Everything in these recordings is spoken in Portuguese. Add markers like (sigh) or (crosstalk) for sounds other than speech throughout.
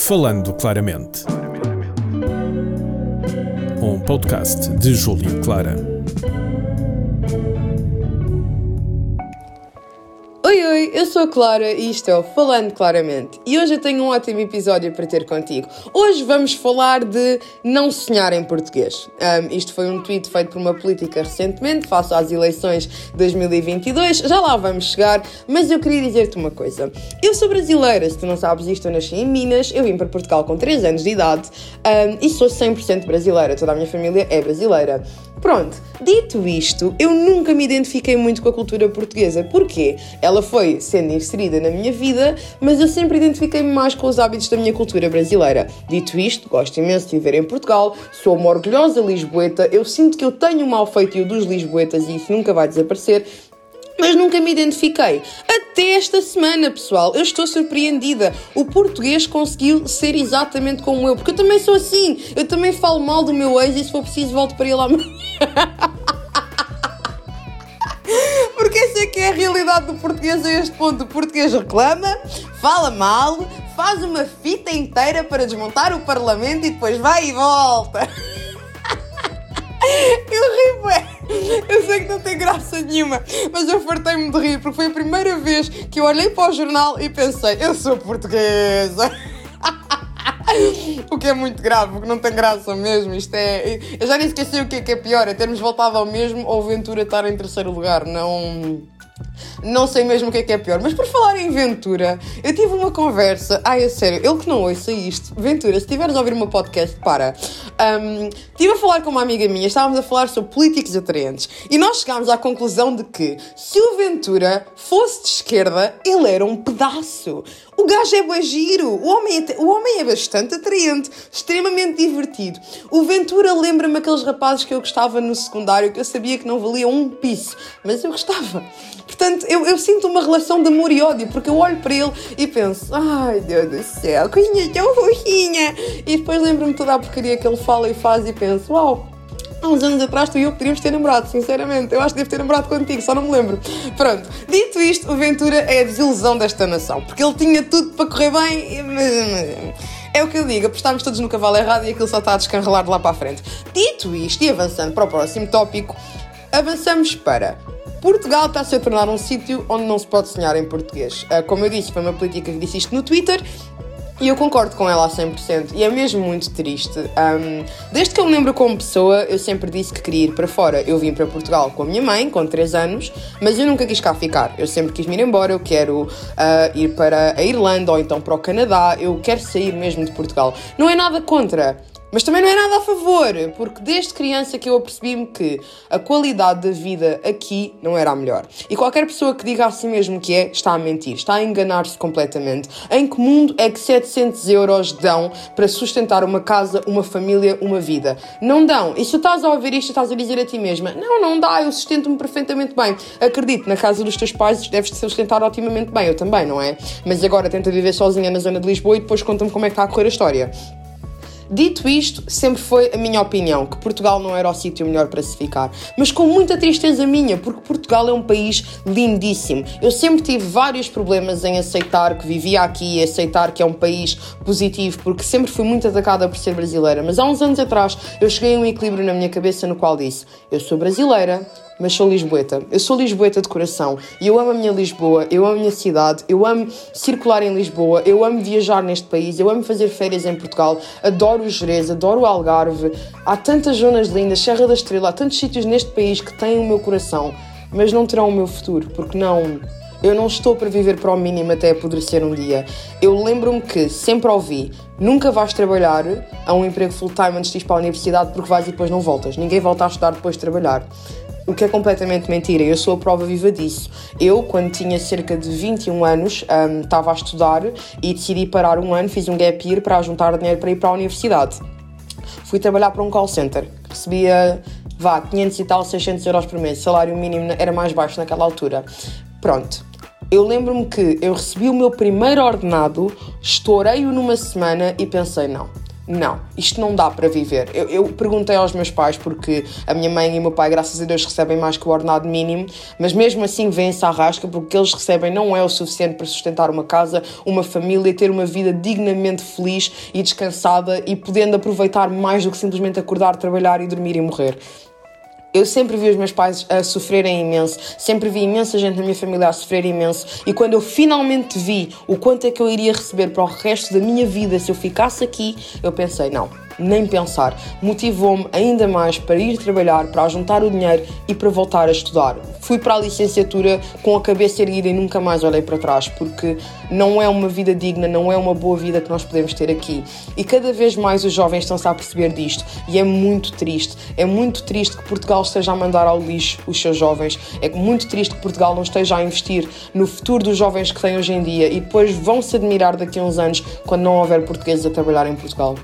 Falando Claramente. Um podcast de Júlio Clara. Eu sou a Clara e isto é o Falando Claramente. E hoje eu tenho um ótimo episódio para ter contigo. Hoje vamos falar de não sonhar em português. Um, isto foi um tweet feito por uma política recentemente, face às eleições de 2022. Já lá vamos chegar, mas eu queria dizer-te uma coisa. Eu sou brasileira, se tu não sabes isto, eu nasci em Minas, eu vim para Portugal com 3 anos de idade um, e sou 100% brasileira. Toda a minha família é brasileira. Pronto, dito isto, eu nunca me identifiquei muito com a cultura portuguesa. Porquê? Ela foi sendo inserida na minha vida, mas eu sempre identifiquei-me mais com os hábitos da minha cultura brasileira. Dito isto, gosto imenso de viver em Portugal, sou uma orgulhosa lisboeta, eu sinto que eu tenho o mal feitio dos lisboetas e isso nunca vai desaparecer, mas nunca me identifiquei. Até esta semana, pessoal, eu estou surpreendida. O português conseguiu ser exatamente como eu, porque eu também sou assim. Eu também falo mal do meu ex e se for preciso volto para ele lá. (laughs) Porque essa é que é a realidade do português a este ponto. O português reclama, fala mal, faz uma fita inteira para desmontar o parlamento e depois vai e volta. (laughs) Eu ri, ué. Eu sei que não tem graça nenhuma, mas eu fartei-me de rir porque foi a primeira vez que eu olhei para o jornal e pensei: eu sou portuguesa. (laughs) o que é muito grave, porque não tem graça mesmo. Isto é. Eu já nem esqueci o que é, que é pior: é termos voltado ao mesmo ou Ventura estar em terceiro lugar. Não. Não sei mesmo o que é que é pior, mas por falar em Ventura, eu tive uma conversa. Ai, a sério, ele que não ouça isto, Ventura, se estiveres a ouvir o meu podcast, para. Um, estive a falar com uma amiga minha, estávamos a falar sobre políticos atraentes e nós chegámos à conclusão de que se o Ventura fosse de esquerda, ele era um pedaço. O gajo é bem giro, o homem é, o homem é bastante atraente, extremamente divertido. O Ventura lembra-me aqueles rapazes que eu gostava no secundário, que eu sabia que não valiam um piso, mas eu gostava. Portanto, eu, eu, sinto uma relação de amor e ódio, porque eu olho para ele e penso, ai Deus do céu, coisinha tão roxinha. E depois lembro-me toda a porcaria que ele fala e faz e penso, uau, há uns anos atrás tu e eu poderíamos ter namorado, sinceramente. Eu acho que devo ter namorado contigo, só não me lembro. Pronto, dito isto, o Ventura é a desilusão desta nação, porque ele tinha tudo para correr bem, mas... É o que eu digo, apostámos todos no cavalo errado e aquilo só está a descanrelar de lá para a frente. Dito isto, e avançando para o próximo tópico, avançamos para Portugal está-se a tornar um sítio onde não se pode sonhar em português. Ah, como eu disse, foi uma política que disse isto no Twitter e eu concordo com ela a 100%. E é mesmo muito triste. Um, desde que eu me lembro como pessoa, eu sempre disse que queria ir para fora. Eu vim para Portugal com a minha mãe, com 3 anos, mas eu nunca quis cá ficar. Eu sempre quis me ir embora. Eu quero uh, ir para a Irlanda ou então para o Canadá. Eu quero sair mesmo de Portugal. Não é nada contra. Mas também não é nada a favor, porque desde criança que eu apercebi-me que a qualidade da vida aqui não era a melhor. E qualquer pessoa que diga assim mesmo que é, está a mentir, está a enganar-se completamente. Em que mundo é que 700 euros dão para sustentar uma casa, uma família, uma vida? Não dão. E se estás a ouvir isto, estás a dizer a ti mesma: Não, não dá, eu sustento-me perfeitamente bem. Acredito, na casa dos teus pais deves-te sustentar otimamente bem, eu também, não é? Mas agora tenta viver sozinha na zona de Lisboa e depois conta-me como é que está a correr a história. Dito isto, sempre foi a minha opinião que Portugal não era o sítio melhor para se ficar, mas com muita tristeza minha, porque Portugal é um país lindíssimo. Eu sempre tive vários problemas em aceitar que vivia aqui e aceitar que é um país positivo, porque sempre fui muito atacada por ser brasileira. Mas há uns anos atrás eu cheguei a um equilíbrio na minha cabeça no qual disse: Eu sou brasileira, mas sou lisboeta. Eu sou lisboeta de coração e eu amo a minha Lisboa, eu amo a minha cidade, eu amo circular em Lisboa, eu amo viajar neste país, eu amo fazer férias em Portugal, adoro o Jerez, adoro o Algarve. Há tantas zonas lindas, Serra da Estrela, há tantos sítios neste país que têm o meu coração, mas não terão o meu futuro, porque não. Eu não estou para viver para o mínimo até apodrecer um dia. Eu lembro-me que sempre ouvi: nunca vais trabalhar a um emprego full-time antes de ir para a universidade porque vais e depois não voltas. Ninguém volta a estudar depois de trabalhar. O que é completamente mentira, eu sou a prova viva disso. Eu, quando tinha cerca de 21 anos, um, estava a estudar e decidi parar um ano, fiz um gap year para juntar dinheiro para ir para a universidade. Fui trabalhar para um call center, recebia, vá, 500 e tal, 600 euros por mês, salário mínimo era mais baixo naquela altura. Pronto, eu lembro-me que eu recebi o meu primeiro ordenado, estourei-o numa semana e pensei, não, não, isto não dá para viver. Eu, eu, perguntei aos meus pais, porque a minha mãe e o meu pai, graças a Deus, recebem mais que o ordenado mínimo, mas mesmo assim vêm-se à rasca, porque o que eles recebem não é o suficiente para sustentar uma casa, uma família, ter uma vida dignamente feliz e descansada e podendo aproveitar mais do que simplesmente acordar, trabalhar e dormir e morrer. Eu sempre vi os meus pais a sofrerem imenso, sempre vi imensa gente na minha família a sofrer imenso, e quando eu finalmente vi o quanto é que eu iria receber para o resto da minha vida se eu ficasse aqui, eu pensei: não, nem pensar. Motivou-me ainda mais para ir trabalhar, para juntar o dinheiro e para voltar a estudar. Fui para a licenciatura com a cabeça erguida e nunca mais olhei para trás, porque não é uma vida digna, não é uma boa vida que nós podemos ter aqui. E cada vez mais os jovens estão-se a perceber disto, e é muito triste. É muito triste que Portugal esteja a mandar ao lixo os seus jovens. É muito triste que Portugal não esteja a investir no futuro dos jovens que têm hoje em dia e depois vão se admirar daqui a uns anos quando não houver portugueses a trabalhar em Portugal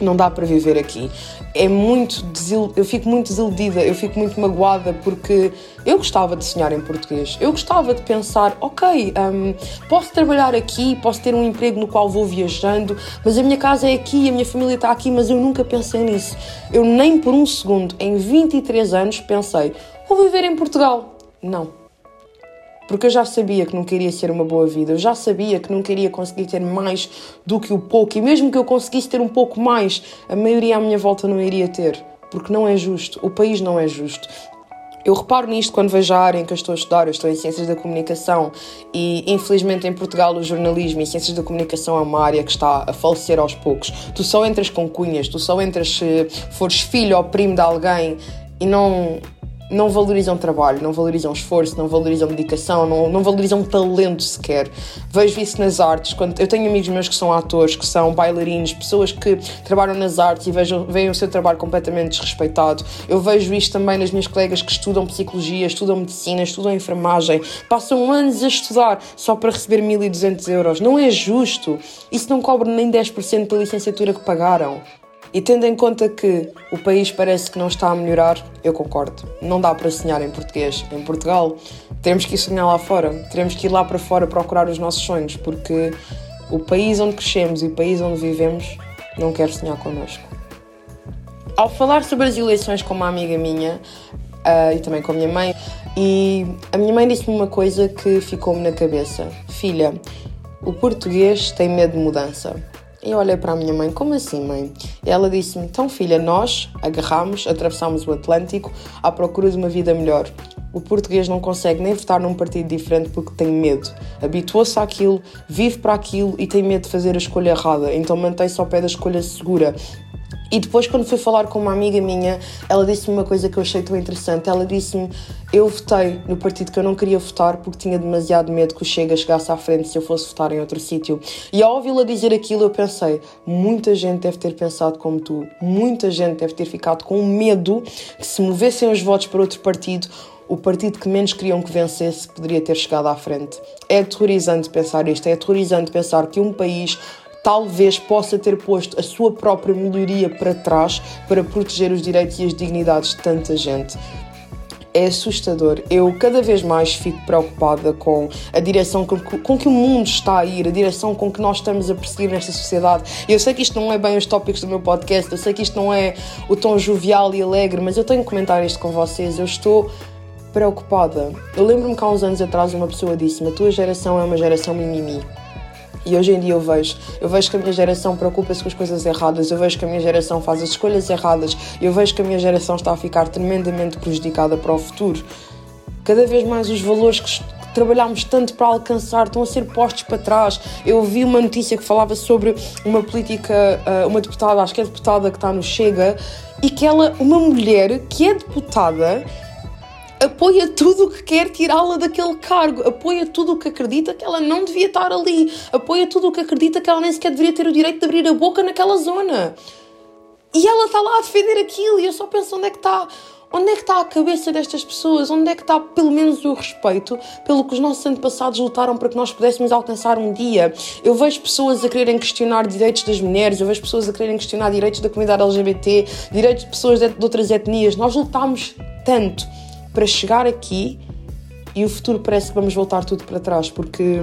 não dá para viver aqui. É muito desil... eu fico muito desiludida, eu fico muito magoada porque eu gostava de sonhar em português. Eu gostava de pensar, ok, um, posso trabalhar aqui, posso ter um emprego no qual vou viajando, mas a minha casa é aqui, a minha família está aqui, mas eu nunca pensei nisso. Eu nem por um segundo, em 23 anos, pensei, vou viver em Portugal. Não porque eu já sabia que não queria ser uma boa vida, eu já sabia que não queria conseguir ter mais do que o pouco, e mesmo que eu conseguisse ter um pouco mais, a maioria à minha volta não iria ter, porque não é justo, o país não é justo. Eu reparo nisto quando vejo a área em que eu estou a estudar, eu estou em Ciências da Comunicação e infelizmente em Portugal o jornalismo e Ciências da Comunicação é uma área que está a falecer aos poucos. Tu só entras com cunhas, tu só entras se fores filho ou primo de alguém e não, não valorizam trabalho, não valorizam esforço, não valorizam dedicação, não, não valorizam talento sequer. Vejo isso nas artes. Quando, eu tenho amigos meus que são atores, que são bailarinos, pessoas que trabalham nas artes e vejo, veem o seu trabalho completamente desrespeitado. Eu vejo isto também nas minhas colegas que estudam psicologia, estudam medicina, estudam enfermagem, passam anos a estudar só para receber 1200 euros. Não é justo. Isso não cobre nem 10% da licenciatura que pagaram. E tendo em conta que o país parece que não está a melhorar, eu concordo. Não dá para sonhar em português. Em Portugal, temos que ir sonhar lá fora. Teremos que ir lá para fora procurar os nossos sonhos, porque o país onde crescemos e o país onde vivemos não quer sonhar connosco. Ao falar sobre as eleições com uma amiga minha uh, e também com a minha mãe, e a minha mãe disse-me uma coisa que ficou-me na cabeça: Filha, o português tem medo de mudança. Eu olhei para a minha mãe, como assim, mãe? E ela disse-me: Então, filha, nós agarramos, atravessamos o Atlântico à procura de uma vida melhor. O português não consegue nem votar num partido diferente porque tem medo. Habituou-se àquilo, vive para aquilo e tem medo de fazer a escolha errada. Então mantém-se ao pé da escolha segura. E depois, quando fui falar com uma amiga minha, ela disse-me uma coisa que eu achei tão interessante. Ela disse-me: Eu votei no partido que eu não queria votar porque tinha demasiado medo que o Chega chegasse à frente se eu fosse votar em outro sítio. E ao ouvi-la dizer aquilo, eu pensei: muita gente deve ter pensado como tu. Muita gente deve ter ficado com medo que se movessem os votos para outro partido, o partido que menos queriam que vencesse poderia ter chegado à frente. É aterrorizante pensar isto, é aterrorizante pensar que um país talvez possa ter posto a sua própria melhoria para trás para proteger os direitos e as dignidades de tanta gente é assustador. Eu cada vez mais fico preocupada com a direção com, com, que o mundo está a ir, a direção com que nós estamos a perseguir nesta sociedade. Eu sei que isto não é bem os tópicos do meu podcast, eu sei que isto não é o tom jovial e alegre, mas eu tenho que comentar isto com vocês. Eu estou preocupada. Eu lembro-me que há uns anos atrás uma pessoa disse-me: a tua geração é uma geração mimimi. E hoje em dia eu vejo, eu vejo que a minha geração preocupa-se com as coisas erradas, eu vejo que a minha geração faz as escolhas erradas, eu vejo que a minha geração está a ficar tremendamente prejudicada para o futuro. Cada vez mais os valores que trabalhámos tanto para alcançar estão a ser postos para trás. Eu vi uma notícia que falava sobre uma política, ah, uma deputada, acho que é deputada que está no Chega, e que ela, uma mulher que é deputada, apoia tudo o que quer tirá-la daquele cargo, apoia tudo o que acredita que ela não devia estar ali, apoia tudo o que acredita que ela nem sequer deveria ter o direito de abrir a boca naquela zona. E ela está lá a defender aquilo e eu só penso onde é que está. Onde é que está a cabeça destas pessoas? Onde é que está pelo menos o respeito pelo que os nossos antepassados lutaram para que nós pudéssemos alcançar um dia? Eu vejo pessoas a quererem questionar direitos das mulheres, eu vejo pessoas a quererem questionar direitos da comunidade LGBT, direitos de pessoas de, outras etnias. Nós lutámos tanto para chegar aqui e o futuro parece que vamos voltar tudo para trás, porque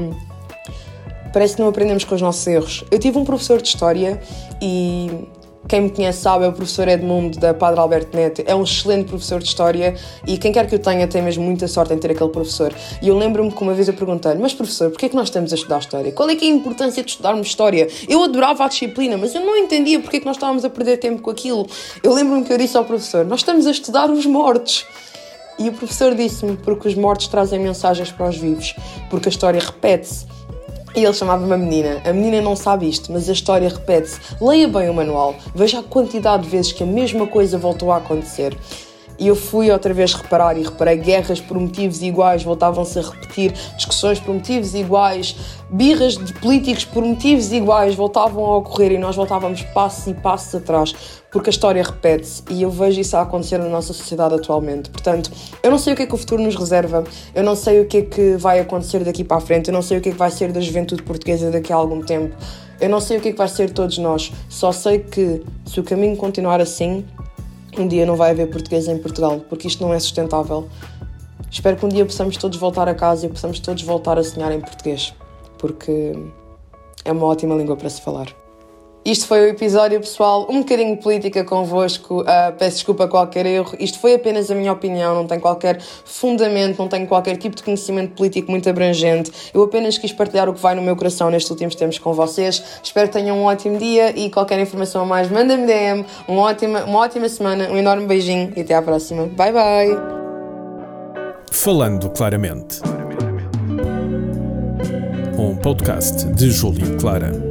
parece que não aprendemos com os nossos erros. Eu tive um professor de História e quem me conhece sabe, é o professor Edmundo da Padre Alberto Neto. É um excelente professor de História e quem quer que eu tenha tem mesmo muita sorte em ter aquele professor. E eu lembro-me que uma vez eu perguntei-lhe, mas professor, porquê é que nós estamos a estudar História? Qual é é a importância de estudarmos História? Eu adorava a disciplina, mas eu não entendia porque é que nós estávamos a perder tempo com aquilo. Eu lembro-me que eu disse ao professor, nós estamos a estudar os mortos. E o professor disse-me, porque os mortos trazem mensagens para os vivos, porque a história repete-se e ele chamava-me a menina. A menina não sabe isto, mas a história repete-se. Leia bem o manual, veja a quantidade de vezes que a mesma coisa voltou a acontecer. E eu fui outra vez reparar e reparei guerras por motivos iguais voltavam-se a repetir, discussões por motivos iguais, birras de políticos por motivos iguais voltavam a ocorrer e nós voltávamos passos e passos atrás, porque a história repete-se e eu vejo isso a acontecer na nossa sociedade atualmente. Portanto, eu não sei o que é que o futuro nos reserva, eu não sei o que é que vai acontecer daqui para a frente, eu não sei o que é que vai ser da juventude portuguesa daqui a algum tempo. Eu não sei o que é que vai ser de todos nós, só sei que se o caminho continuar assim, um dia não vai haver português em Portugal, porque isto não é sustentável. Espero que um dia possamos todos voltar a casa e possamos todos voltar a sonhar em português, porque é uma ótima língua para se falar. Isto foi o episódio, pessoal, um bocadinho política convosco. Uh, peço desculpa a qualquer erro. Isto foi apenas a minha opinião, não tem qualquer fundamento, não tenho qualquer tipo de conhecimento político muito abrangente. Eu apenas quis partilhar o que vai no meu coração nestes últimos tempos com vocês. Espero que tenham um ótimo dia e qualquer informação a mais, manda-me DM. Uma ótima, uma ótima semana, um enorme beijinho e até à próxima. Bye bye! Falando claramente. Um podcast de Júlio Clara.